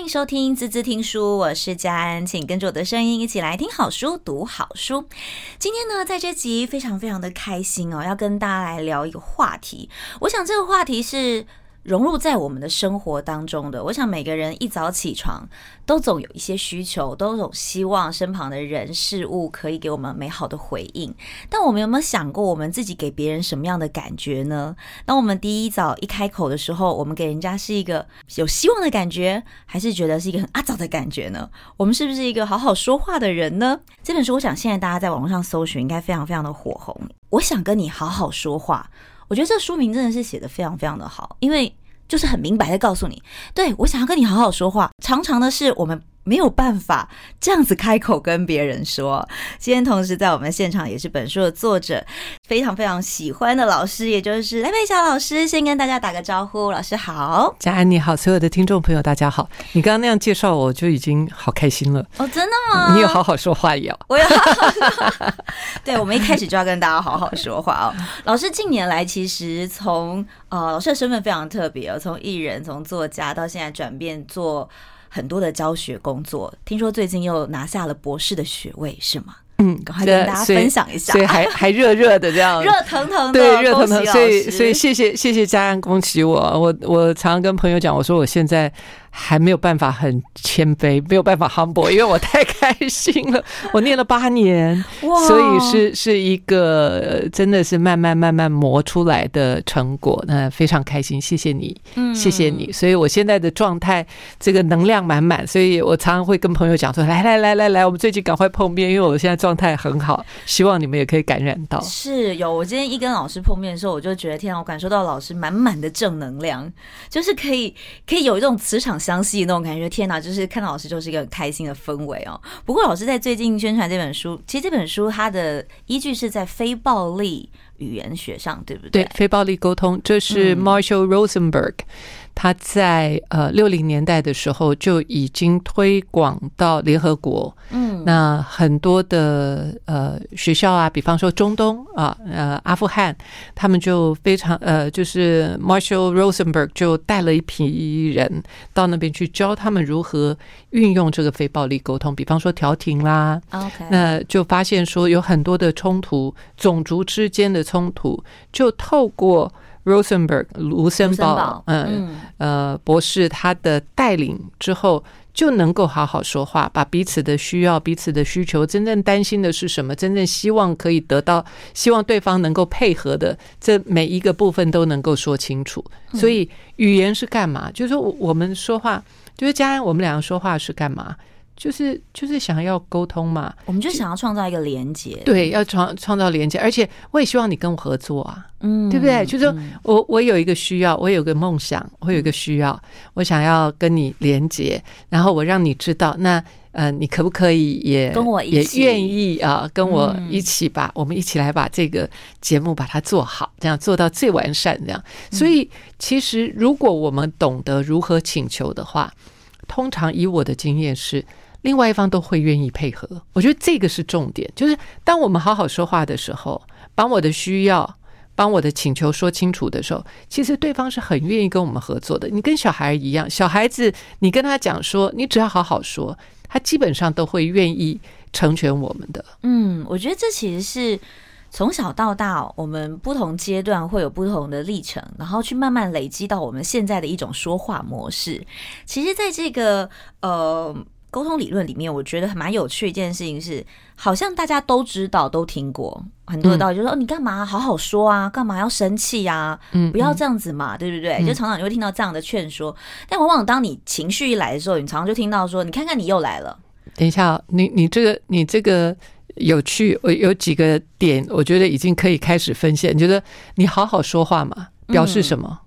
欢迎收听滋滋听书，我是佳安，请跟着我的声音一起来听好书、读好书。今天呢，在这集非常非常的开心哦，要跟大家来聊一个话题。我想这个话题是。融入在我们的生活当中的，我想每个人一早起床都总有一些需求，都总希望身旁的人事物可以给我们美好的回应。但我们有没有想过，我们自己给别人什么样的感觉呢？当我们第一早一开口的时候，我们给人家是一个有希望的感觉，还是觉得是一个很阿早的感觉呢？我们是不是一个好好说话的人呢？这本书，我想现在大家在网络上搜寻，应该非常非常的火红。我想跟你好好说话。我觉得这书名真的是写的非常非常的好，因为就是很明白的告诉你，对，我想要跟你好好说话。常常的是我们。没有办法这样子开口跟别人说。今天同时在我们现场也是本书的作者，非常非常喜欢的老师，也就是赖佩霞老师，先跟大家打个招呼。老师好，佳安你好，所有的听众朋友大家好。你刚刚那样介绍我就已经好开心了。哦，真的吗？你有好好说话有？我有好好说话。对，我们一开始就要跟大家好好说话哦。老师近年来其实从呃老师的身份非常特别哦，从艺人，从作家到现在转变做。很多的教学工作，听说最近又拿下了博士的学位，是吗？嗯，赶快跟大家分享一下，所以，还还热热的这样，热腾腾的，对，热腾腾。所以，所以谢谢谢谢家人，恭喜我。我我常常跟朋友讲，我说我现在。还没有办法很谦卑，没有办法 humble，因为我太开心了。我念了八年，所以是是一个真的是慢慢慢慢磨出来的成果。那非常开心，谢谢你，谢谢你。所以我现在的状态，这个能量满满。所以我常常会跟朋友讲说：“来来来来来，我们最近赶快碰面，因为我现在状态很好，希望你们也可以感染到。”是有，我今天一跟老师碰面的时候，我就觉得天啊，我感受到老师满满的正能量，就是可以可以有一种磁场。相吸那种感觉，天哪！就是看到老师就是一个很开心的氛围哦。不过老师在最近宣传这本书，其实这本书它的依据是在非暴力语言学上，对不对？对，非暴力沟通，这是 Marshall Rosenberg。嗯他在呃六零年代的时候就已经推广到联合国，嗯，那很多的呃学校啊，比方说中东啊，呃阿富汗，他们就非常呃，就是 Marshall Rosenberg 就带了一批人到那边去教他们如何运用这个非暴力沟通，比方说调停啦，OK，那就发现说有很多的冲突，种族之间的冲突，就透过。Rosenberg 卢森堡，嗯呃博士，他的带领之后就能够好好说话，把彼此的需要、彼此的需求、真正担心的是什么、真正希望可以得到、希望对方能够配合的这每一个部分都能够说清楚。所以语言是干嘛？就是说我们说话，就是佳安，我们两个说话是干嘛？就是就是想要沟通嘛，我们就想要创造一个连接，对，要创创造连接，而且我也希望你跟我合作啊，嗯，对不对？就是说我我有一个需要，我有个梦想，我有一个需要，我想要跟你连接，然后我让你知道，那呃，你可不可以也跟我一起，也愿意啊，跟我一起把我们一起来把这个节目把它做好，这样做到最完善，这样。所以其实如果我们懂得如何请求的话，通常以我的经验是。另外一方都会愿意配合，我觉得这个是重点。就是当我们好好说话的时候，把我的需要、把我的请求说清楚的时候，其实对方是很愿意跟我们合作的。你跟小孩一样，小孩子你跟他讲说，你只要好好说，他基本上都会愿意成全我们的。嗯，我觉得这其实是从小到大，我们不同阶段会有不同的历程，然后去慢慢累积到我们现在的一种说话模式。其实，在这个呃。沟通理论里面，我觉得还蛮有趣一件事情是，好像大家都知道、都听过很多的道理，就是说，哦，你干嘛好好说啊？干嘛要生气呀？嗯，不要这样子嘛，对不对？就常常你会听到这样的劝说，但往往当你情绪一来的时候，你常常就听到说，你看看你又来了。等一下，你你这个你这个有趣，我有几个点，我觉得已经可以开始分析。你觉得你好好说话嘛？表示什么？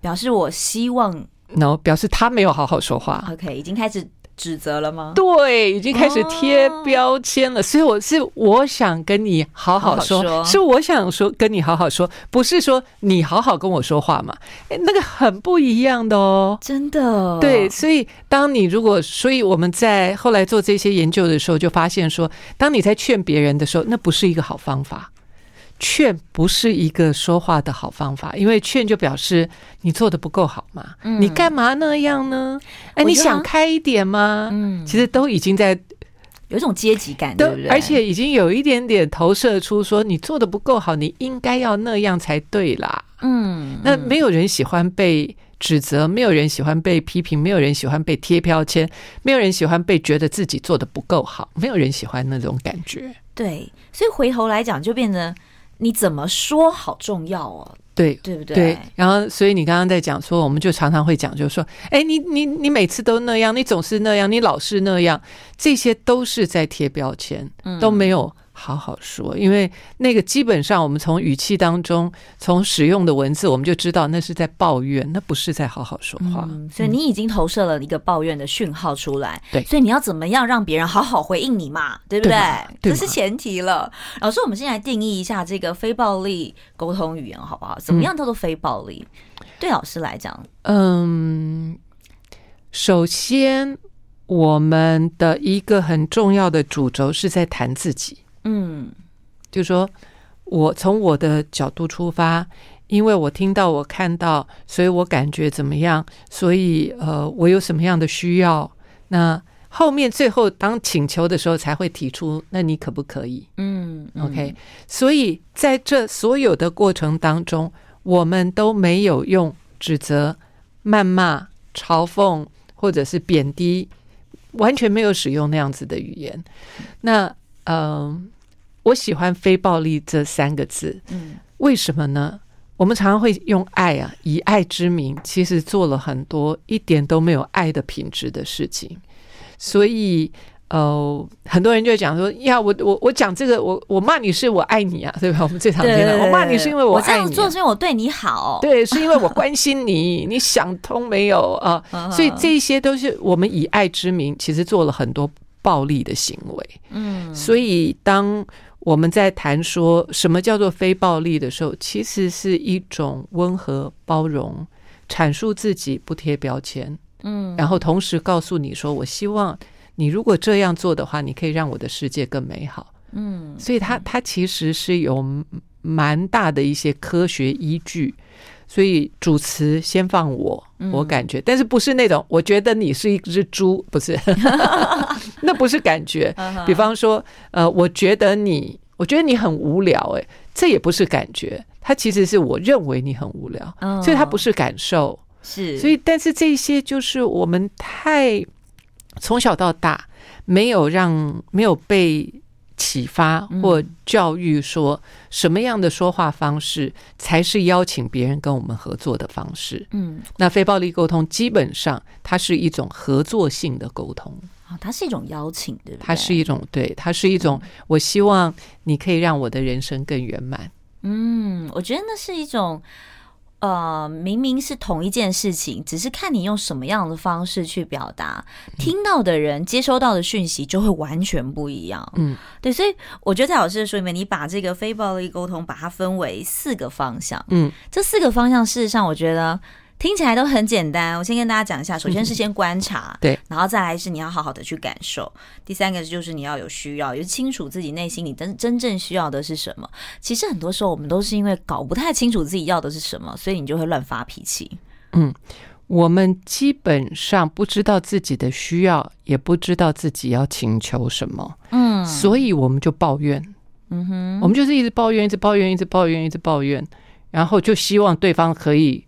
表示我希望，no，表示他没有好好说话。OK，已经开始。指责了吗？对，已经开始贴标签了。Oh. 所以我是我想跟你好好说，好好说，是我想说跟你好好说，不是说你好好跟我说话嘛？哎，那个很不一样的哦，真的。对，所以当你如果，所以我们在后来做这些研究的时候，就发现说，当你在劝别人的时候，那不是一个好方法。劝不是一个说话的好方法，因为劝就表示你做的不够好嘛，嗯、你干嘛那样呢？哎，你想开一点吗？嗯，其实都已经在有一种阶级感，对不对？而且已经有一点点投射出说你做的不够好，你应该要那样才对啦。嗯，那没有人喜欢被指责，没有人喜欢被批评，没有人喜欢被贴标签，没有人喜欢被觉得自己做的不够好，没有人喜欢那种感觉。对，所以回头来讲，就变得。你怎么说好重要哦？对，对不对？对。然后，所以你刚刚在讲说，我们就常常会讲，就是说，哎，你你你每次都那样，你总是那样，你老是那样，这些都是在贴标签，都没有。好好说，因为那个基本上，我们从语气当中，从使用的文字，我们就知道那是在抱怨，那不是在好好说话。嗯，所以你已经投射了一个抱怨的讯号出来。对，所以你要怎么样让别人好好回应你嘛？对不对？对，这是前提了。老师，我们先来定义一下这个非暴力沟通语言，好不好？怎么样叫做非暴力？嗯，对老师来讲，嗯，首先我们的一个很重要的主轴是在谈自己。嗯，就说，我从我的角度出发，因为我听到、我看到，所以我感觉怎么样？所以，呃，我有什么样的需要？那后面最后当请求的时候，才会提出，那你可不可以？嗯，嗯，OK。所以在这所有的过程当中，我们都没有用指责、谩骂、嘲讽或者是贬低，完全没有使用那样子的语言。那，嗯、呃。我喜欢“非暴力”这三个字，嗯，为什么呢？我们常常会用爱啊，以爱之名，其实做了很多一点都没有爱的品质的事情。所以，呃，很多人就讲说：“呀，我我我讲这个，我我骂你是我爱你啊，对吧？”我们最常见的，我骂你是因为我爱你，我这样做是因为我对你好，对，是因为我关心你，你想通没有啊？所以这些都是我们以爱之名，其实做了很多暴力的行为。嗯，所以当。我们在谈说什么叫做非暴力的时候，其实是一种温和包容，阐述自己不贴标签，嗯，然后同时告诉你说，我希望你如果这样做的话，你可以让我的世界更美好，嗯，所以它它其实是有蛮大的一些科学依据。所以主持先放我，我感觉，但是不是那种我觉得你是一只猪，不是，那不是感觉。比方说，呃，我觉得你，我觉得你很无聊，哎，这也不是感觉，它其实是我认为你很无聊，所以它不是感受。是，所以但是这些就是我们太从小到大没有让没有被。启发或教育，说什么样的说话方式才是邀请别人跟我们合作的方式？嗯，那非暴力沟通基本上它是一种合作性的沟通啊，它是一种邀请，对不对？它是一种对，它是一种我希望你可以让我的人生更圆满。嗯，我觉得那是一种。呃，明明是同一件事情，只是看你用什么样的方式去表达，听到的人接收到的讯息就会完全不一样。嗯，对，所以我觉得在老师的书里面，你把这个非暴力沟通把它分为四个方向。嗯，这四个方向事实上，我觉得。听起来都很简单，我先跟大家讲一下。首先是先观察，嗯、对，然后再来是你要好好的去感受。第三个就是你要有需要，也是清楚自己内心你真真正需要的是什么。其实很多时候我们都是因为搞不太清楚自己要的是什么，所以你就会乱发脾气。嗯，我们基本上不知道自己的需要，也不知道自己要请求什么。嗯，所以我们就抱怨。嗯哼，我们就是一直抱怨，一直抱怨，一直抱怨，一直抱怨，然后就希望对方可以。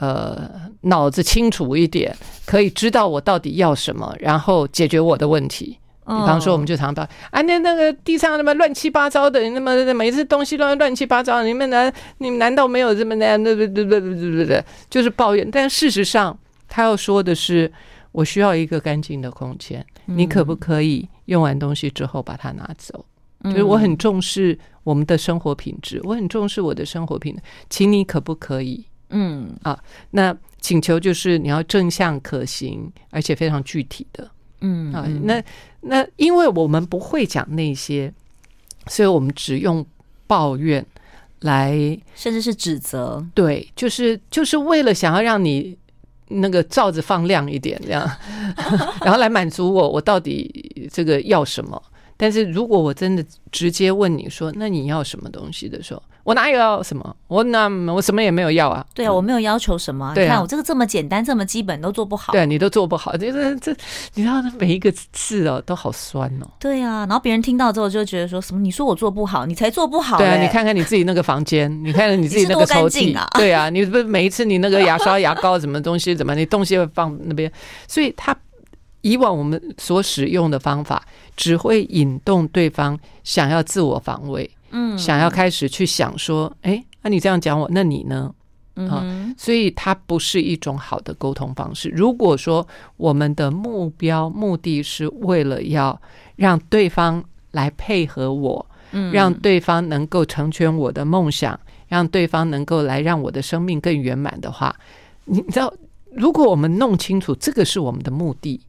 呃，脑子清楚一点，可以知道我到底要什么，然后解决我的问题。比方说，我们就常到啊，那那个地上那么乱七八糟的，那么每次东西乱乱七八糟，你们难，你们难道没有这么那样？对对对对对对对，就是抱怨。但事实上，他要说的是，我需要一个干净的空间，你可不可以用完东西之后把它拿走？就是我很重视我们的生活品质，我很重视我的生活品质，请你可不可以？嗯啊，那请求就是你要正向可行，而且非常具体的。嗯啊，那那因为我们不会讲那些，所以我们只用抱怨来，甚至是指责。对，就是就是为了想要让你那个罩子放亮一点，这样，然后来满足我，我到底这个要什么？但是如果我真的直接问你说，那你要什么东西的时候，我哪有要什么？我那我什么也没有要啊。对啊，我没有要求什么。对啊，你看我这个这么简单，这么基本都做不好。对啊，你都做不好，就是这，你知道每一个字哦都好酸哦。对啊，然后别人听到之后就觉得说什么？你说我做不好，你才做不好。对啊，你看看你自己那个房间，你看看你自己那个抽屉啊。对啊，你不是每一次你那个牙刷、牙膏什么东西怎么，你东西会放那边，所以他。以往我们所使用的方法，只会引动对方想要自我防卫，嗯，想要开始去想说，哎，那你这样讲我，那你呢？啊，所以它不是一种好的沟通方式。如果说我们的目标目的是为了要让对方来配合我，嗯，让对方能够成全我的梦想，让对方能够来让我的生命更圆满的话，你知道，如果我们弄清楚这个是我们的目的。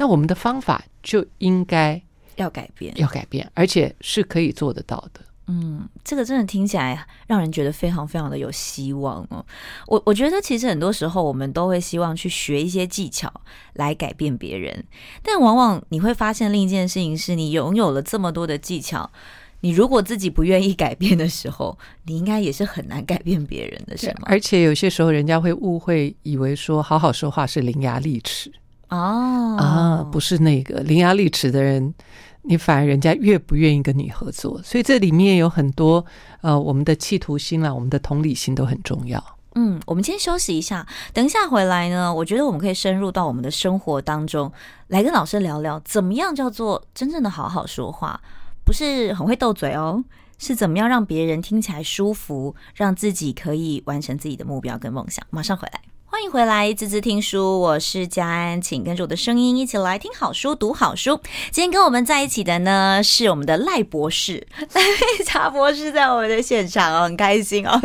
那我们的方法就应该要改变，要改变，而且是可以做得到的。嗯，这个真的听起来让人觉得非常非常的有希望哦。我我觉得其实很多时候我们都会希望去学一些技巧来改变别人，但往往你会发现另一件事情是，你拥有了这么多的技巧，你如果自己不愿意改变的时候，你应该也是很难改变别人的，是吗？而且有些时候人家会误会，以为说好好说话是伶牙俐齿。哦啊，不是那个伶牙俐齿的人，你反而人家越不愿意跟你合作。所以这里面有很多呃，我们的企图心啊，我们的同理心都很重要。嗯，我们先休息一下，等一下回来呢，我觉得我们可以深入到我们的生活当中，来跟老师聊聊，怎么样叫做真正的好好说话，不是很会斗嘴哦，是怎么样让别人听起来舒服，让自己可以完成自己的目标跟梦想。马上回来。欢迎回来，滋滋听书，我是佳安，请跟着我的声音一起来听好书、读好书。今天跟我们在一起的呢是我们的赖博士，赖佩霞博士在我们的现场哦，很开心哦。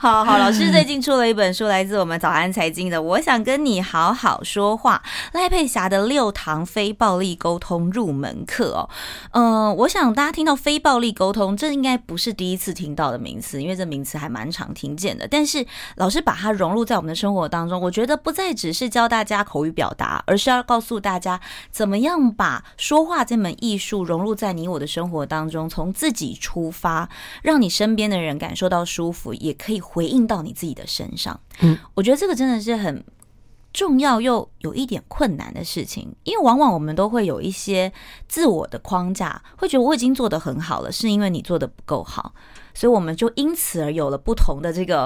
好 好，老师最近出了一本书，来自我们早安财经的《我想跟你好好说话》，赖佩霞的六堂非暴力沟通入门课哦。嗯、呃，我想大家听到非暴力沟通，这应该不是第一次听到的名词，因为这名词还蛮常听见的。但是老师把它融入在我们的生活当中。我觉得不再只是教大家口语表达，而是要告诉大家怎么样把说话这门艺术融入在你我的生活当中，从自己出发，让你身边的人感受到舒服，也可以回应到你自己的身上。嗯，我觉得这个真的是很重要又有一点困难的事情，因为往往我们都会有一些自我的框架，会觉得我已经做得很好了，是因为你做得不够好。所以我们就因此而有了不同的这个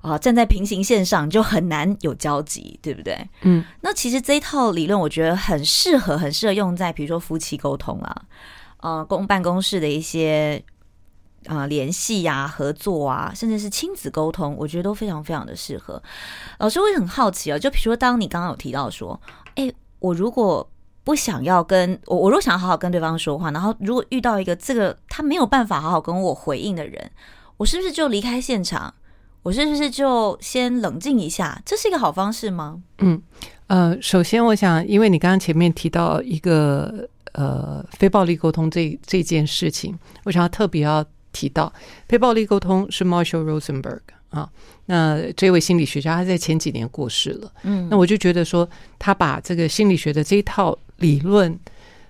啊、呃，站在平行线上就很难有交集，对不对？嗯，那其实这一套理论我觉得很适合，很适合用在比如说夫妻沟通啊，呃，公办公室的一些啊、呃、联系呀、合作啊，甚至是亲子沟通，我觉得都非常非常的适合。老师会很好奇啊、哦，就比如说当你刚刚有提到说，哎，我如果不想要跟我，我如果想要好好跟对方说话，然后如果遇到一个这个他没有办法好好跟我回应的人，我是不是就离开现场？我是不是就先冷静一下？这是一个好方式吗？嗯，呃，首先我想，因为你刚刚前面提到一个呃非暴力沟通这这件事情，我想要特别要提到，非暴力沟通是 Marshall Rosenberg。啊，那这位心理学家他在前几年过世了，嗯，那我就觉得说他把这个心理学的这一套理论，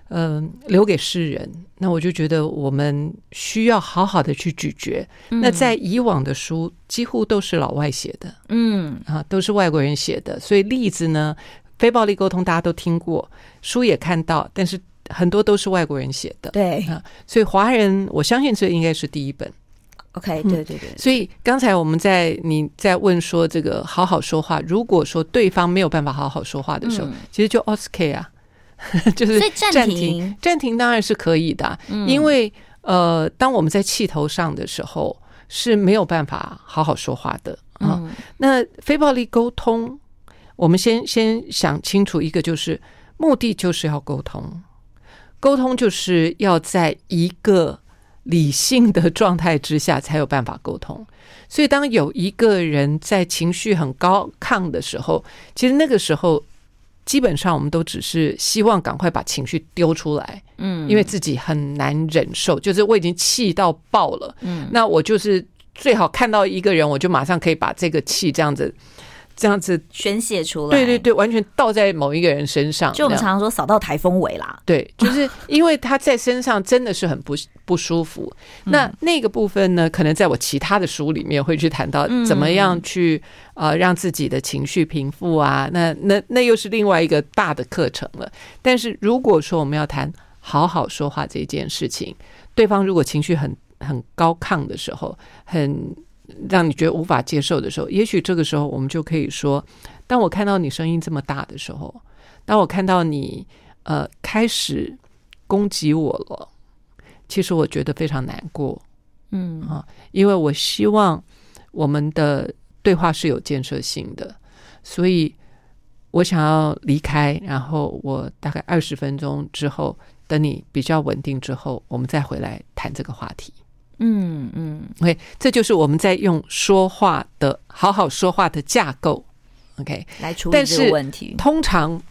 嗯、呃，留给世人，那我就觉得我们需要好好的去咀嚼。嗯、那在以往的书几乎都是老外写的，嗯，啊，都是外国人写的，所以例子呢，非暴力沟通大家都听过，书也看到，但是很多都是外国人写的，对。啊，所以华人我相信这应该是第一本。OK，对对对，所以刚才我们在你在问说这个好好说话，如果说对方没有办法好好说话的时候，嗯、其实就 o s k 啊，就是暂停，暂停当然是可以的，嗯、因为呃，当我们在气头上的时候是没有办法好好说话的啊。嗯、那非暴力沟通，我们先先想清楚一个，就是目的就是要沟通，沟通就是要在一个。理性的状态之下才有办法沟通，所以当有一个人在情绪很高亢的时候，其实那个时候基本上我们都只是希望赶快把情绪丢出来，嗯，因为自己很难忍受，就是我已经气到爆了，嗯，那我就是最好看到一个人，我就马上可以把这个气这样子这样子宣泄出来，对对对，完全倒在某一个人身上。就我们常常说扫到台风尾啦，对，就是因为他在身上真的是很不不舒服。那那个部分呢，可能在我其他的书里面会去谈到怎么样去呃让自己的情绪平复啊。那那那又是另外一个大的课程了。但是如果说我们要谈好好说话这件事情，对方如果情绪很很高亢的时候，很。让你觉得无法接受的时候，也许这个时候我们就可以说：当我看到你声音这么大的时候，当我看到你呃开始攻击我了，其实我觉得非常难过，嗯啊，因为我希望我们的对话是有建设性的，所以我想要离开，然后我大概二十分钟之后，等你比较稳定之后，我们再回来谈这个话题。嗯嗯，OK，这就是我们在用说话的好好说话的架构，OK 来处理这个问题。通常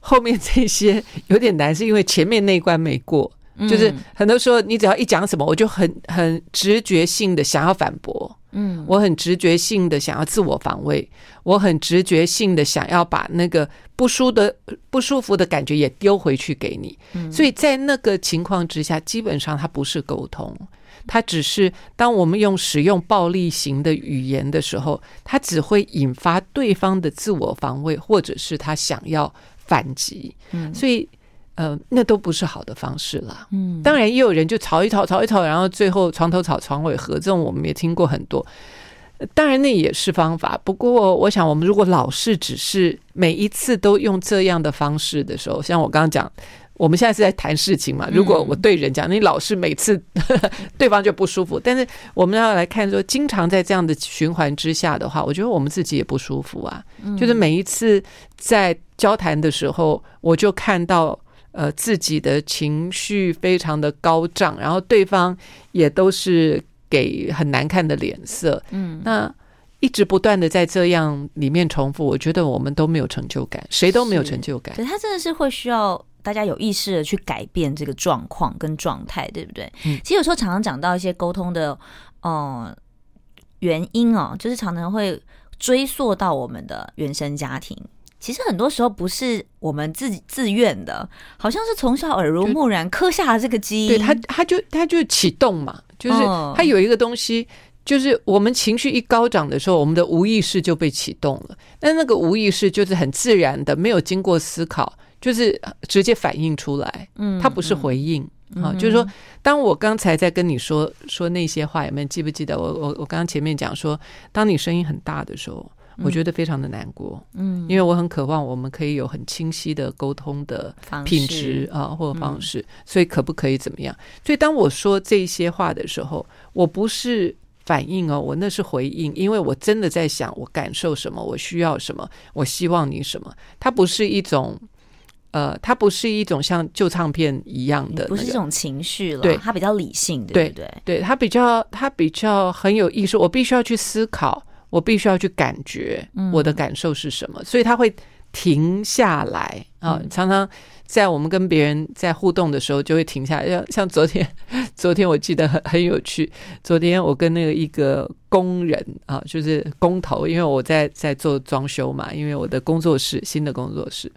后面这些有点难，是因为前面那一关没过。就是很多时候，你只要一讲什么，我就很很直觉性的想要反驳，嗯，我很直觉性的想要自我防卫，我很直觉性的想要把那个不舒的不舒服的感觉也丢回去给你。所以在那个情况之下，基本上它不是沟通。它只是当我们用使用暴力型的语言的时候，它只会引发对方的自我防卫，或者是他想要反击。嗯，所以呃，那都不是好的方式啦。嗯，当然也有人就吵一吵，吵一吵，然后最后床头吵床尾和，这种我们也听过很多。当然那也是方法，不过我想，我们如果老是只是每一次都用这样的方式的时候，像我刚刚讲。我们现在是在谈事情嘛？如果我对人讲，你老是每次 对方就不舒服。但是我们要来看说，经常在这样的循环之下的话，我觉得我们自己也不舒服啊。就是每一次在交谈的时候，我就看到呃自己的情绪非常的高涨，然后对方也都是给很难看的脸色。嗯，那一直不断的在这样里面重复，我觉得我们都没有成就感，谁都没有成就感。对，他真的是会需要。大家有意识的去改变这个状况跟状态，对不对？嗯，其实有时候常常讲到一些沟通的，呃，原因哦，就是常常会追溯到我们的原生家庭。其实很多时候不是我们自己自愿的，好像是从小耳濡目染刻下了这个基因。对，他，他就他就启动嘛，就是他有一个东西，就是我们情绪一高涨的时候，我们的无意识就被启动了。但那个无意识就是很自然的，没有经过思考。就是直接反映出来，嗯，它不是回应啊。就是说，当我刚才在跟你说说那些话，有没有记不记得？我我我刚刚前面讲说，当你声音很大的时候，我觉得非常的难过，嗯，因为我很渴望我们可以有很清晰的沟通的品质啊，或者方式。所以可不可以怎么样？所以当我说这些话的时候，我不是反应哦，我那是回应，因为我真的在想，我感受什么，我需要什么，我希望你什么。它不是一种。呃，它不是一种像旧唱片一样的、那个，不是这种情绪了，对，它比较理性，对不对？对，它比较，它比较很有艺术。我必须要去思考，我必须要去感觉我的感受是什么，嗯、所以它会停下来啊、呃。常常在我们跟别人在互动的时候，就会停下来。像像昨天，昨天我记得很很有趣。昨天我跟那个一个工人啊、呃，就是工头，因为我在在做装修嘛，因为我的工作室新的工作室。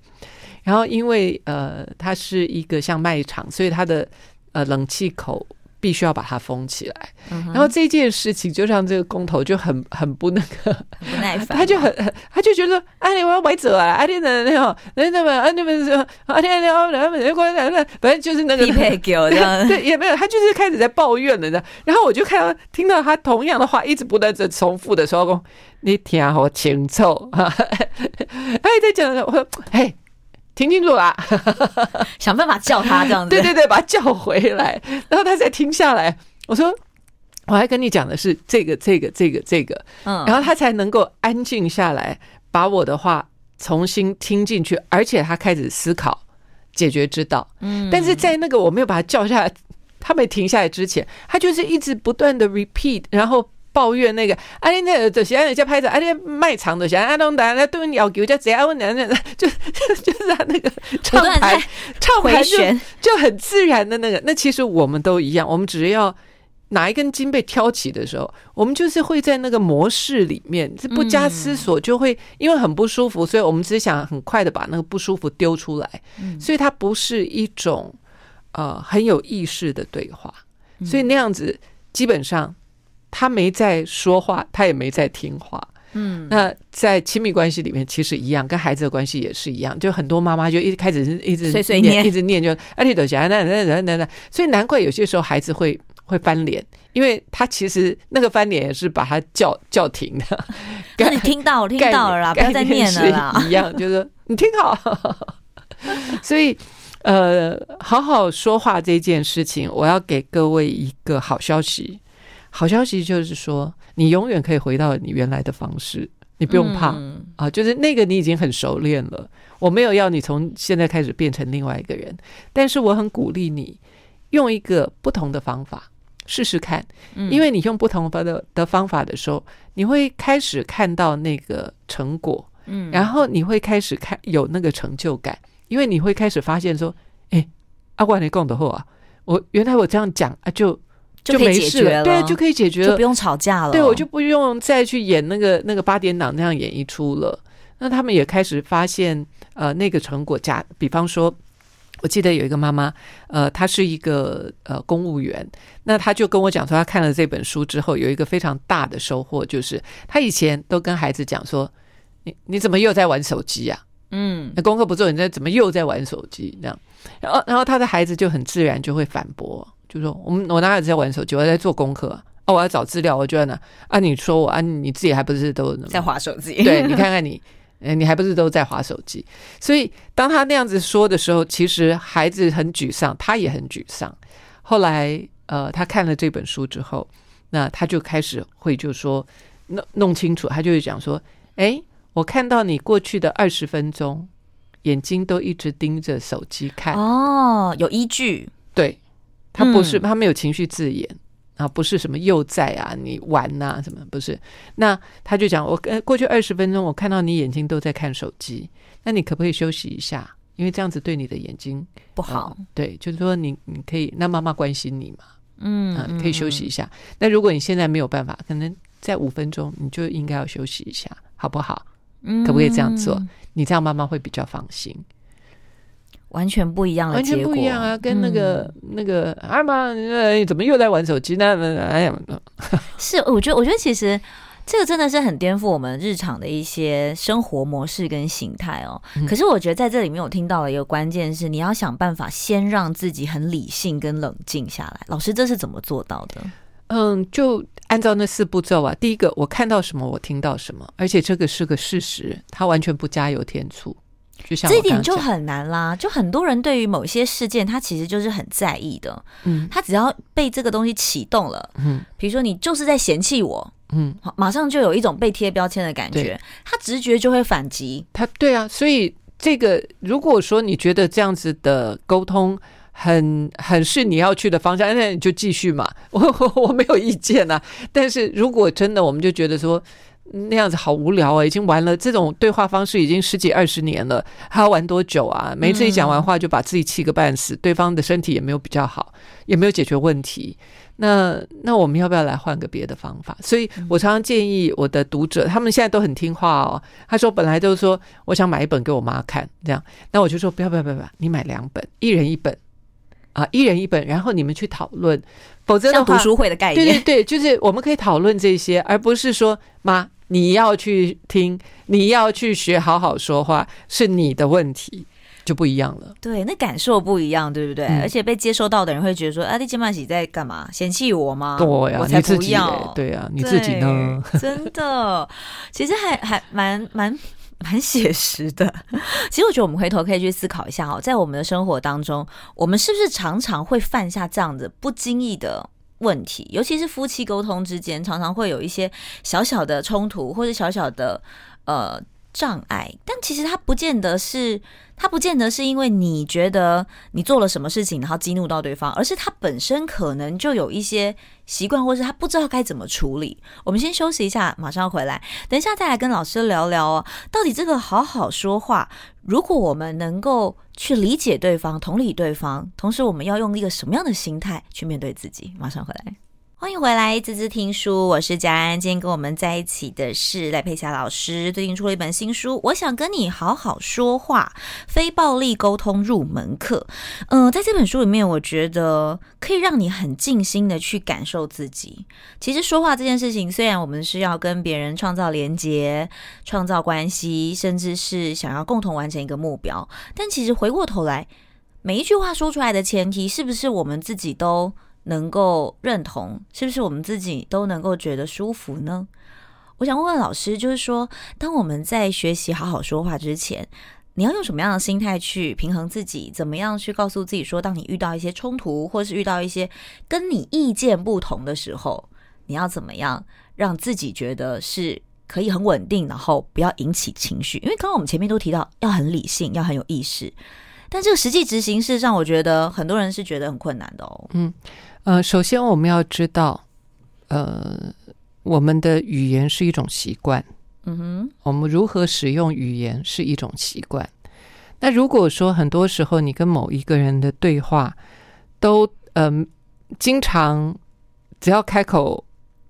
然后，因为呃，它是一个像卖场，所以它的呃冷气口必须要把它封起来。嗯、然后这件事情就让这个工头就很很不那个不耐烦，他就很很他就觉得说：“哎，我要买走啊！哎，那那那那那么啊，你们说啊，那那那那那那反正就是那个对，也没有，他就是开始在抱怨了。然后我就看到听到他同样的话一直不断在重复的时候，说：“你听好清楚啊！”他也在讲，我说：“嘿。”听清楚啦，想办法叫他这样子。对对对，把他叫回来，然后他才停下来。我说，我还跟你讲的是这个、这个、这个、这个，嗯，然后他才能够安静下来，把我的话重新听进去，而且他开始思考解决之道。嗯，但是在那个我没有把他叫下来，他没停下来之前，他就是一直不断的 repeat，然后。抱怨那个，啊，你那就是人家拍着，啊，你卖场的，像啊，东达那蹲要求，叫谁啊？问人家，就 就是他那个唱牌，唱牌就就很自然的那个。那其实我们都一样，我们只要哪一根筋被挑起的时候，我们就是会在那个模式里面，是不加思索就会，因为很不舒服，所以我们只想很快的把那个不舒服丢出来。所以它不是一种呃很有意识的对话，所以那样子基本上他没在说话，他也没在听话。嗯，那在亲密关系里面其实一样，跟孩子的关系也是一样。就很多妈妈就一开始是一直碎碎念，一直念就啊，你都想那那那那那，所以难怪有些时候孩子会会翻脸，因为他其实那个翻脸也是把他叫叫停的。那你听到，我听到了啦，不要再念了啦。一样，就是你听好。所以，呃，好好说话这件事情，我要给各位一个好消息。好消息就是说，你永远可以回到你原来的方式，你不用怕、嗯、啊。就是那个你已经很熟练了。我没有要你从现在开始变成另外一个人，但是我很鼓励你用一个不同的方法试试看。因为你用不同的的方法的时候，你会开始看到那个成果，嗯，然后你会开始看有那个成就感，因为你会开始发现说，哎，阿冠你讲的话，我原来我这样讲啊就。就没事了，对，就可以解决了，就不用吵架了。对，我就不用再去演那个那个八点档那样演一出了。那他们也开始发现，呃，那个成果假，比方说，我记得有一个妈妈，呃，她是一个呃公务员，那她就跟我讲说，她看了这本书之后，有一个非常大的收获，就是她以前都跟孩子讲说，你你怎么又在玩手机呀？嗯，那功课不做，你这怎么又在玩手机？这样，然后然后他的孩子就很自然就会反驳。就说我们我哪有在玩手机？我在做功课啊！哦，我要找资料，我就在那啊！你说我啊，你自己还不是都在划手机？对，你看看你，你还不是都在划手机？所以当他那样子说的时候，其实孩子很沮丧，他也很沮丧。后来呃，他看了这本书之后，那他就开始会就说弄弄清楚，他就会讲说：哎，我看到你过去的二十分钟，眼睛都一直盯着手机看。哦，有依据，对。他不是，他没有情绪字眼啊，不是什么又在啊，你玩呐、啊、什么？不是，那他就讲，我呃过去二十分钟，我看到你眼睛都在看手机，那你可不可以休息一下？因为这样子对你的眼睛不好。呃、对，就是说你你可以，那妈妈关心你嘛，嗯、呃，可以休息一下。那如果你现在没有办法，可能在五分钟，你就应该要休息一下，好不好？可不可以这样做？你这样妈妈会比较放心。完全不一样的完全不一样啊！跟那个、嗯、那个阿妈，呃，怎么又在玩手机呢？哎呀，是，我觉得，我觉得其实这个真的是很颠覆我们日常的一些生活模式跟形态哦。嗯、可是我觉得在这里面，我听到了一个关键是，你要想办法先让自己很理性跟冷静下来。老师，这是怎么做到的？嗯，就按照那四步骤啊。第一个，我看到什么，我听到什么，而且这个是个事实，它完全不加油添醋。这一点就很难啦，就很多人对于某些事件，他其实就是很在意的。嗯，他只要被这个东西启动了，嗯，比如说你就是在嫌弃我，嗯，好，马上就有一种被贴标签的感觉，他直觉就会反击。他对啊，所以这个如果说你觉得这样子的沟通很很是你要去的方向，那你就继续嘛，我我没有意见啊。但是如果真的，我们就觉得说。那样子好无聊啊！已经玩了这种对话方式已经十几二十年了，还要玩多久啊？每次一讲完话就把自己气个半死，对方的身体也没有比较好，也没有解决问题。那那我们要不要来换个别的方法？所以我常常建议我的读者，他们现在都很听话哦。他说本来就是说我想买一本给我妈看，这样，那我就说不要不要不要不要，你买两本，一人一本啊，一人一本，然后你们去讨论。否则的话，像读书会的概念，对对对，就是我们可以讨论这些，而不是说妈。你要去听，你要去学好好说话，是你的问题，就不一样了。对，那感受不一样，对不对？嗯、而且被接收到的人会觉得说：“啊，你今晚喜在干嘛？嫌弃我吗？”对呀、啊，我才不要。对呀、啊，你自己呢？真的，其实还还蛮蛮蛮写实的。其实我觉得我们回头可以去思考一下哦，在我们的生活当中，我们是不是常常会犯下这样子不经意的问题，尤其是夫妻沟通之间，常常会有一些小小的冲突或者小小的呃障碍，但其实它不见得是，它不见得是因为你觉得你做了什么事情，然后激怒到对方，而是他本身可能就有一些习惯，或是他不知道该怎么处理。我们先休息一下，马上回来，等一下再来跟老师聊聊哦，到底这个好好说话，如果我们能够。去理解对方，同理对方，同时我们要用一个什么样的心态去面对自己？马上回来。欢迎回来，滋滋听书，我是佳安。今天跟我们在一起的是赖佩霞老师，最近出了一本新书《我想跟你好好说话：非暴力沟通入门课》。嗯、在这本书里面，我觉得可以让你很静心的去感受自己。其实说话这件事情，虽然我们是要跟别人创造连接、创造关系，甚至是想要共同完成一个目标，但其实回过头来，每一句话说出来的前提，是不是我们自己都能够认同，是不是我们自己都能够觉得舒服呢？我想问问老师，就是说，当我们在学习好好说话之前，你要用什么样的心态去平衡自己？怎么样去告诉自己说，当你遇到一些冲突，或是遇到一些跟你意见不同的时候，你要怎么样让自己觉得是可以很稳定，然后不要引起情绪？因为刚刚我们前面都提到要很理性，要很有意识，但这个实际执行事实上，我觉得很多人是觉得很困难的哦。嗯。呃，首先我们要知道，呃，我们的语言是一种习惯，嗯哼，我们如何使用语言是一种习惯。那如果说很多时候你跟某一个人的对话都，嗯、呃，经常只要开口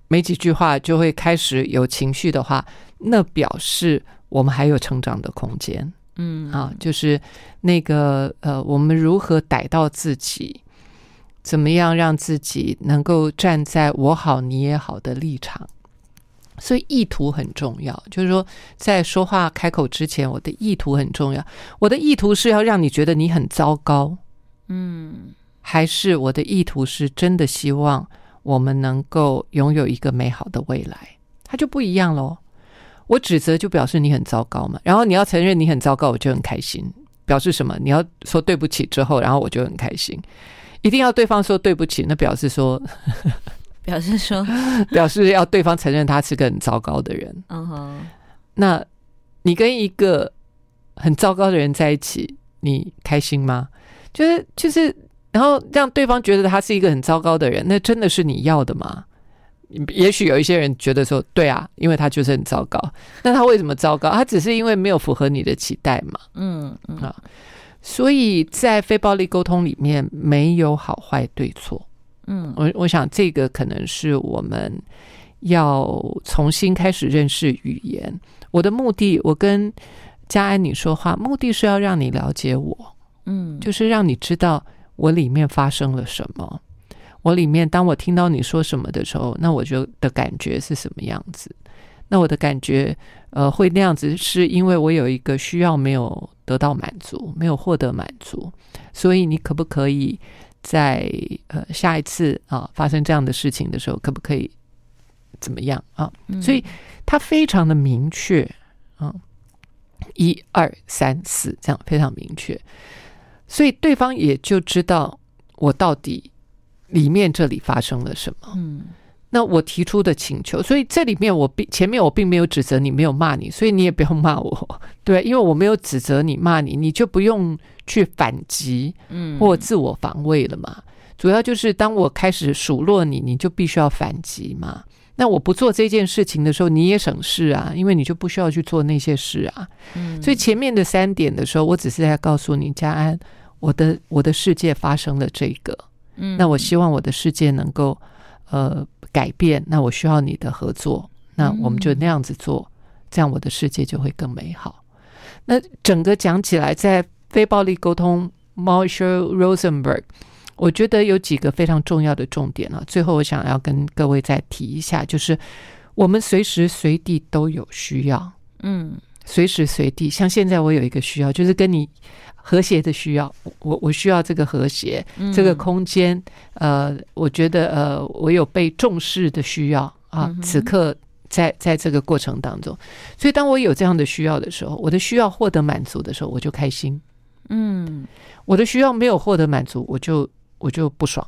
没几句话就会开始有情绪的话，那表示我们还有成长的空间，嗯啊，就是那个呃，我们如何逮到自己。怎么样让自己能够站在我好你也好的立场？所以意图很重要。就是说，在说话开口之前，我的意图很重要。我的意图是要让你觉得你很糟糕，嗯，还是我的意图是真的希望我们能够拥有一个美好的未来？它就不一样喽。我指责就表示你很糟糕嘛，然后你要承认你很糟糕，我就很开心。表示什么？你要说对不起之后，然后我就很开心。一定要对方说对不起，那表示说，表示说，表示要对方承认他是个很糟糕的人。嗯哼，那你跟一个很糟糕的人在一起，你开心吗？就是就是，然后让对方觉得他是一个很糟糕的人，那真的是你要的吗？也许有一些人觉得说，对啊，因为他就是很糟糕。那他为什么糟糕？他只是因为没有符合你的期待嘛。嗯嗯啊。所以在非暴力沟通里面，没有好坏对错。嗯，我我想这个可能是我们要重新开始认识语言。我的目的，我跟佳安你说话，目的是要让你了解我。嗯，就是让你知道我里面发生了什么。我里面，当我听到你说什么的时候，那我就的感觉是什么样子？那我的感觉，呃，会那样子，是因为我有一个需要没有得到满足，没有获得满足，所以你可不可以在呃下一次啊发生这样的事情的时候，可不可以怎么样啊？所以他非常的明确啊，一二三四这样非常明确，所以对方也就知道我到底里面这里发生了什么。嗯。那我提出的请求，所以这里面我并前面我并没有指责你，没有骂你，所以你也不用骂我，对，因为我没有指责你、骂你，你就不用去反击，嗯，或自我防卫了嘛。主要就是当我开始数落你，你就必须要反击嘛。那我不做这件事情的时候，你也省事啊，因为你就不需要去做那些事啊。嗯，所以前面的三点的时候，我只是在告诉你，家安，我的我的世界发生了这个，嗯，那我希望我的世界能够。呃，改变，那我需要你的合作，那我们就那样子做，这样我的世界就会更美好。那整个讲起来，在非暴力沟通，Marshall Rosenberg，我觉得有几个非常重要的重点啊。最后，我想要跟各位再提一下，就是我们随时随地都有需要，嗯，随时随地，像现在我有一个需要，就是跟你。和谐的需要，我我需要这个和谐，嗯、这个空间，呃，我觉得呃，我有被重视的需要啊。嗯、此刻在在这个过程当中，所以当我有这样的需要的时候，我的需要获得满足的时候，我就开心。嗯，我的需要没有获得满足，我就我就不爽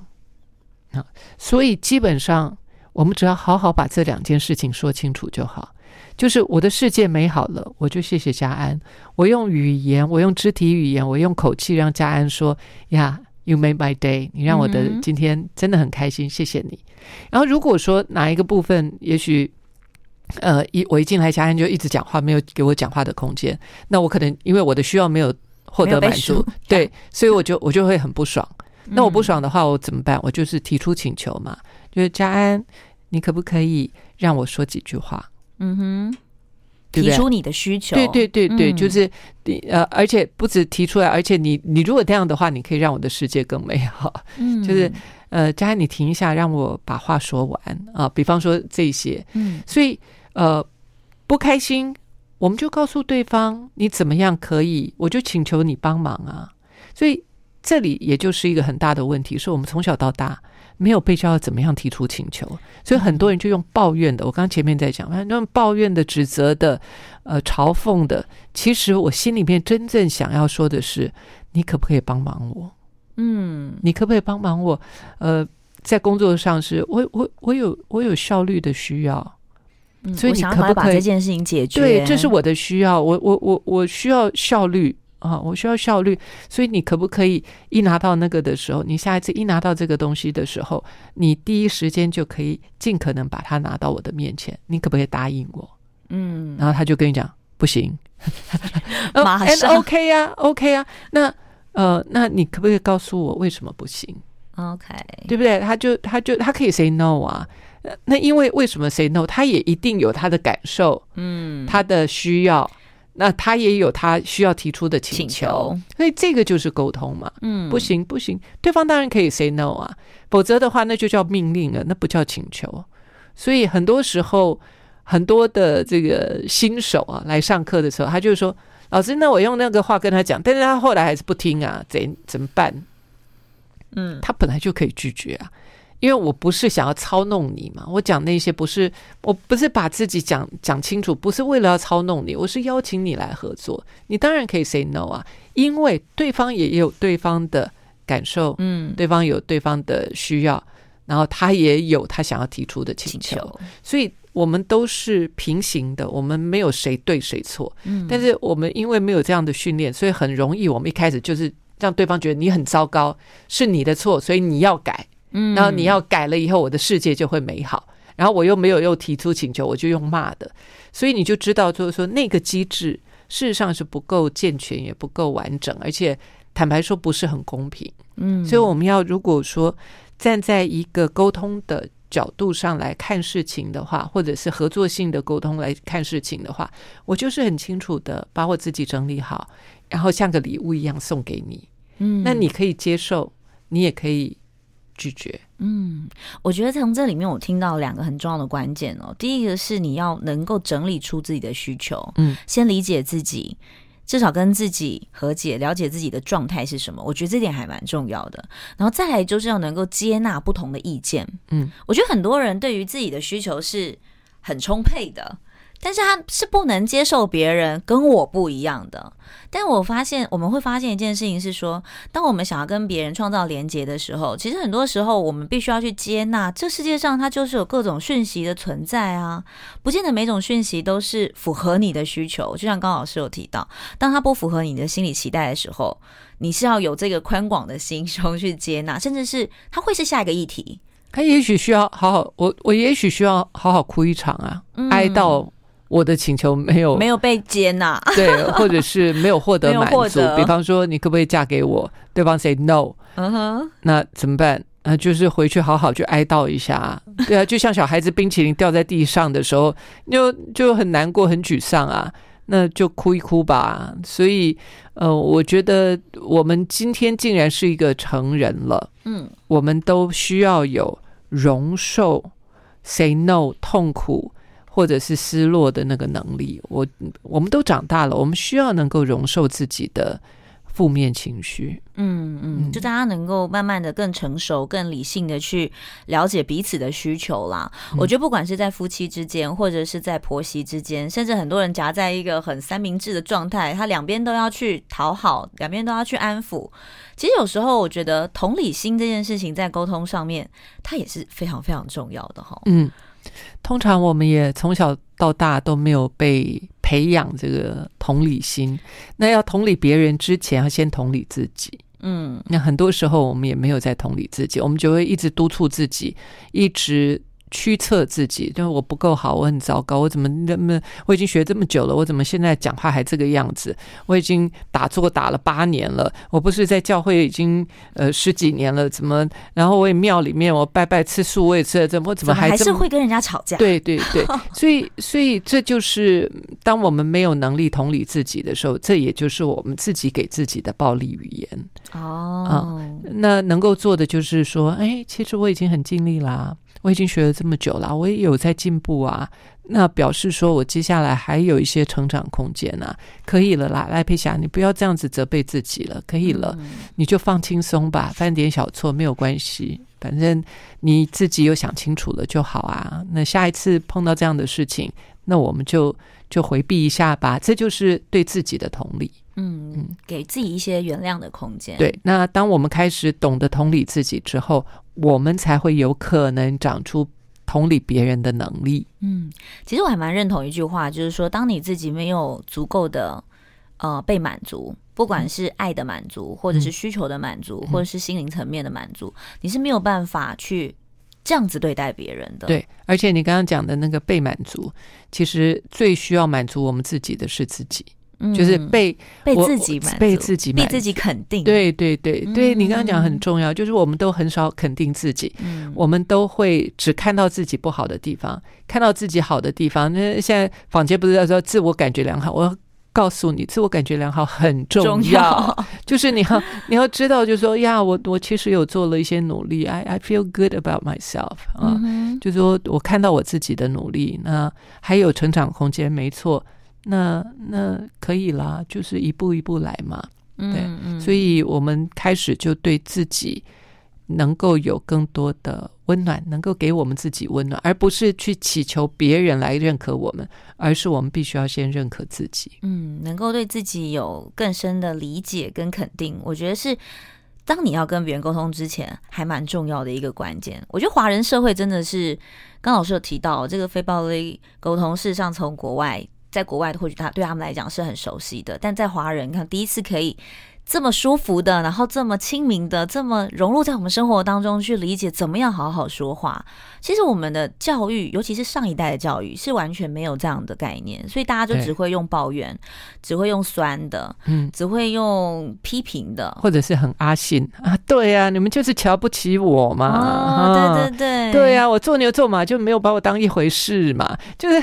啊。所以基本上，我们只要好好把这两件事情说清楚就好。就是我的世界美好了，我就谢谢家安。我用语言，我用肢体语言，我用口气让家安说：“呀，You made my day，你让我的今天真的很开心，谢谢你。”然后如果说哪一个部分，也许呃一我一进来，家安就一直讲话，没有给我讲话的空间，那我可能因为我的需要没有获得满足，对，所以我就我就会很不爽。那我不爽的话，我怎么办？我就是提出请求嘛，就是家安，你可不可以让我说几句话？嗯哼。提出你的需求，对对对对，就是你呃，而且不止提出来，而且你你如果这样的话，你可以让我的世界更美好。嗯，就是呃，佳安，你停一下，让我把话说完啊。比方说这些，嗯，所以呃，不开心，我们就告诉对方你怎么样可以，我就请求你帮忙啊。所以这里也就是一个很大的问题，是我们从小到大。没有被教要怎么样提出请求，所以很多人就用抱怨的。我刚刚前面在讲，那种抱怨的、指责的、呃嘲讽的，其实我心里面真正想要说的是：你可不可以帮忙我？嗯，你可不可以帮忙我？呃，在工作上是我我我有我有效率的需要，所以你可不可以把这件事情解决？对，这是我的需要，我我我我需要效率。啊，我需要效率，所以你可不可以一拿到那个的时候，你下一次一拿到这个东西的时候，你第一时间就可以尽可能把它拿到我的面前，你可不可以答应我？嗯，然后他就跟你讲不行，马上 OK 呀，OK 呀，那呃，那你可不可以告诉我为什么不行？OK，对不对？他就他就他可以 say no 啊，那因为为什么 say no？他也一定有他的感受，嗯，他的需要。那他也有他需要提出的请求，请求，所以这个就是沟通嘛。嗯，不行不行，对方当然可以 say no 啊，否则的话那就叫命令了，那不叫请求。所以很多时候，很多的这个新手啊来上课的时候，他就说：“老师，那我用那个话跟他讲，但是他后来还是不听啊，怎怎么办？”嗯，他本来就可以拒绝啊。因为我不是想要操弄你嘛，我讲那些不是，我不是把自己讲讲清楚，不是为了要操弄你，我是邀请你来合作。你当然可以 say no 啊，因为对方也有对方的感受，嗯，对方有对方的需要，然后他也有他想要提出的请求，所以我们都是平行的，我们没有谁对谁错，嗯，但是我们因为没有这样的训练，所以很容易我们一开始就是让对方觉得你很糟糕，是你的错，所以你要改。嗯，然后你要改了以后，我的世界就会美好。然后我又没有又提出请求，我就用骂的，所以你就知道，就是说那个机制事实上是不够健全，也不够完整，而且坦白说不是很公平。嗯，所以我们要如果说站在一个沟通的角度上来看事情的话，或者是合作性的沟通来看事情的话，我就是很清楚的把我自己整理好，然后像个礼物一样送给你。嗯，那你可以接受，你也可以。拒绝。嗯，我觉得从这里面我听到两个很重要的关键哦。第一个是你要能够整理出自己的需求，嗯，先理解自己，至少跟自己和解，了解自己的状态是什么。我觉得这点还蛮重要的。然后再来就是要能够接纳不同的意见。嗯，我觉得很多人对于自己的需求是很充沛的。但是他是不能接受别人跟我不一样的。但我发现，我们会发现一件事情是说，当我们想要跟别人创造连接的时候，其实很多时候我们必须要去接纳，这世界上它就是有各种讯息的存在啊，不见得每种讯息都是符合你的需求。就像高老师有提到，当他不符合你的心理期待的时候，你是要有这个宽广的心胸去接纳，甚至是他会是下一个议题。他也许需要好好，我我也许需要好好哭一场啊，嗯、哀悼。我的请求没有没有被接纳，对，或者是没有获得 满足。比方说，你可不可以嫁给我？对方 say no，嗯哼，那怎么办？啊，就是回去好好去哀悼一下。对啊，就像小孩子冰淇淋掉在地上的时候，就就很难过、很沮丧啊，那就哭一哭吧。所以，呃，我觉得我们今天竟然是一个成人了，嗯，我们都需要有容受 say no 痛苦。或者是失落的那个能力，我我们都长大了，我们需要能够容受自己的负面情绪。嗯嗯，就大家能够慢慢的更成熟、更理性的去了解彼此的需求啦。嗯、我觉得不管是在夫妻之间，或者是在婆媳之间，甚至很多人夹在一个很三明治的状态，他两边都要去讨好，两边都要去安抚。其实有时候我觉得同理心这件事情在沟通上面，它也是非常非常重要的哈。嗯。通常我们也从小到大都没有被培养这个同理心。那要同理别人之前，要先同理自己。嗯，那很多时候我们也没有在同理自己，我们就会一直督促自己，一直驱策自己，就是我不够好，我很糟糕，我怎么那么我已经学这么久了，我怎么现在讲话还这个样子？我已经打坐打了八年了，我不是在教会已经呃十几年了，怎么？然后我也庙里面我拜拜吃素，我也吃了，这么我怎么还还是会跟人家吵架？对对对，所以所以这就是当我们没有能力同理自己的时候，这也就是我们自己给自己的暴力语言哦、嗯。那能够做的就是说，哎，其实我已经很尽力啦。我已经学了这么久了，我也有在进步啊。那表示说我接下来还有一些成长空间啊，可以了啦，赖佩霞，你不要这样子责备自己了，可以了，你就放轻松吧，犯点小错没有关系，反正你自己有想清楚了就好啊。那下一次碰到这样的事情，那我们就就回避一下吧，这就是对自己的同理。嗯嗯，给自己一些原谅的空间。对，那当我们开始懂得同理自己之后，我们才会有可能长出同理别人的能力。嗯，其实我还蛮认同一句话，就是说，当你自己没有足够的呃被满足，不管是爱的满足，或者是需求的满足，嗯、或者是心灵层面的满足，嗯、你是没有办法去这样子对待别人的。对，而且你刚刚讲的那个被满足，其实最需要满足我们自己的是自己。就是被、嗯、被自己满足，被自己被自己肯定。对对对对，你刚刚讲很重要，就是我们都很少肯定自己，嗯、我们都会只看到自己不好的地方，看到自己好的地方。那现在坊间不是在说自我感觉良好？我要告诉你，自我感觉良好很重要，重要就是你要你要知道，就是说呀，我我其实有做了一些努力，I I feel good about myself 啊，嗯、就是说我看到我自己的努力，那还有成长空间，没错。那那可以啦，就是一步一步来嘛。对，嗯嗯，所以我们开始就对自己能够有更多的温暖，能够给我们自己温暖，而不是去祈求别人来认可我们，而是我们必须要先认可自己。嗯，能够对自己有更深的理解跟肯定，我觉得是当你要跟别人沟通之前，还蛮重要的一个关键。我觉得华人社会真的是，刚老师有提到这个非暴力沟通，事实上从国外。在国外，或许他对他们来讲是很熟悉的，但在华人看第一次可以这么舒服的，然后这么亲民的，这么融入在我们生活当中去理解怎么样好好说话。其实我们的教育，尤其是上一代的教育，是完全没有这样的概念，所以大家就只会用抱怨，只会用酸的，嗯，只会用批评的，或者是很阿信啊，对呀、啊，你们就是瞧不起我嘛，哦、对对对，对呀、啊，我做牛做马就没有把我当一回事嘛，就是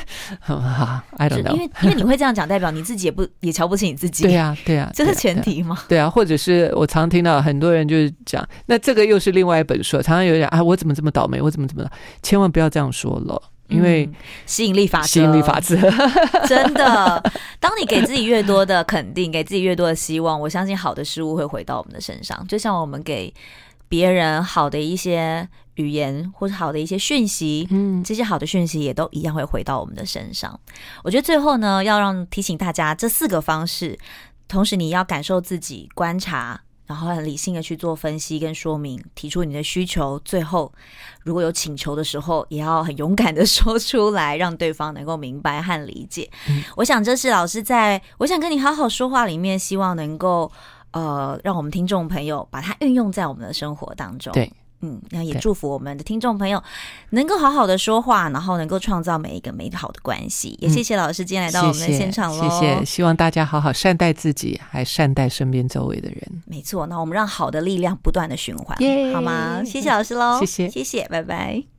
啊，I don't know，因为因为你会这样讲，代表你自己也不也瞧不起你自己，对呀、啊，对呀、啊，这是前提嘛，对啊，或者是我常听到很多人就是讲，那这个又是另外一本书，常常有人讲啊，我怎么这么倒霉，我怎么怎么千万不要这样说了，因为吸引力法则，吸引力法则 真的。当你给自己越多的肯定，给自己越多的希望，我相信好的事物会回到我们的身上。就像我们给别人好的一些语言，或者好的一些讯息，嗯，这些好的讯息也都一样会回到我们的身上。我觉得最后呢，要让提醒大家这四个方式，同时你要感受自己，观察。然后很理性的去做分析跟说明，提出你的需求。最后，如果有请求的时候，也要很勇敢的说出来，让对方能够明白和理解。嗯、我想这是老师在我想跟你好好说话里面，希望能够呃，让我们听众朋友把它运用在我们的生活当中。对。嗯，那也祝福我们的听众朋友能够好好的说话，然后能够创造每一个美好的关系。也谢谢老师今天来到我们的现场喽，谢谢，希望大家好好善待自己，还善待身边周围的人。没错，那我们让好的力量不断的循环，耶好吗？谢谢老师喽，谢谢，谢谢，拜拜。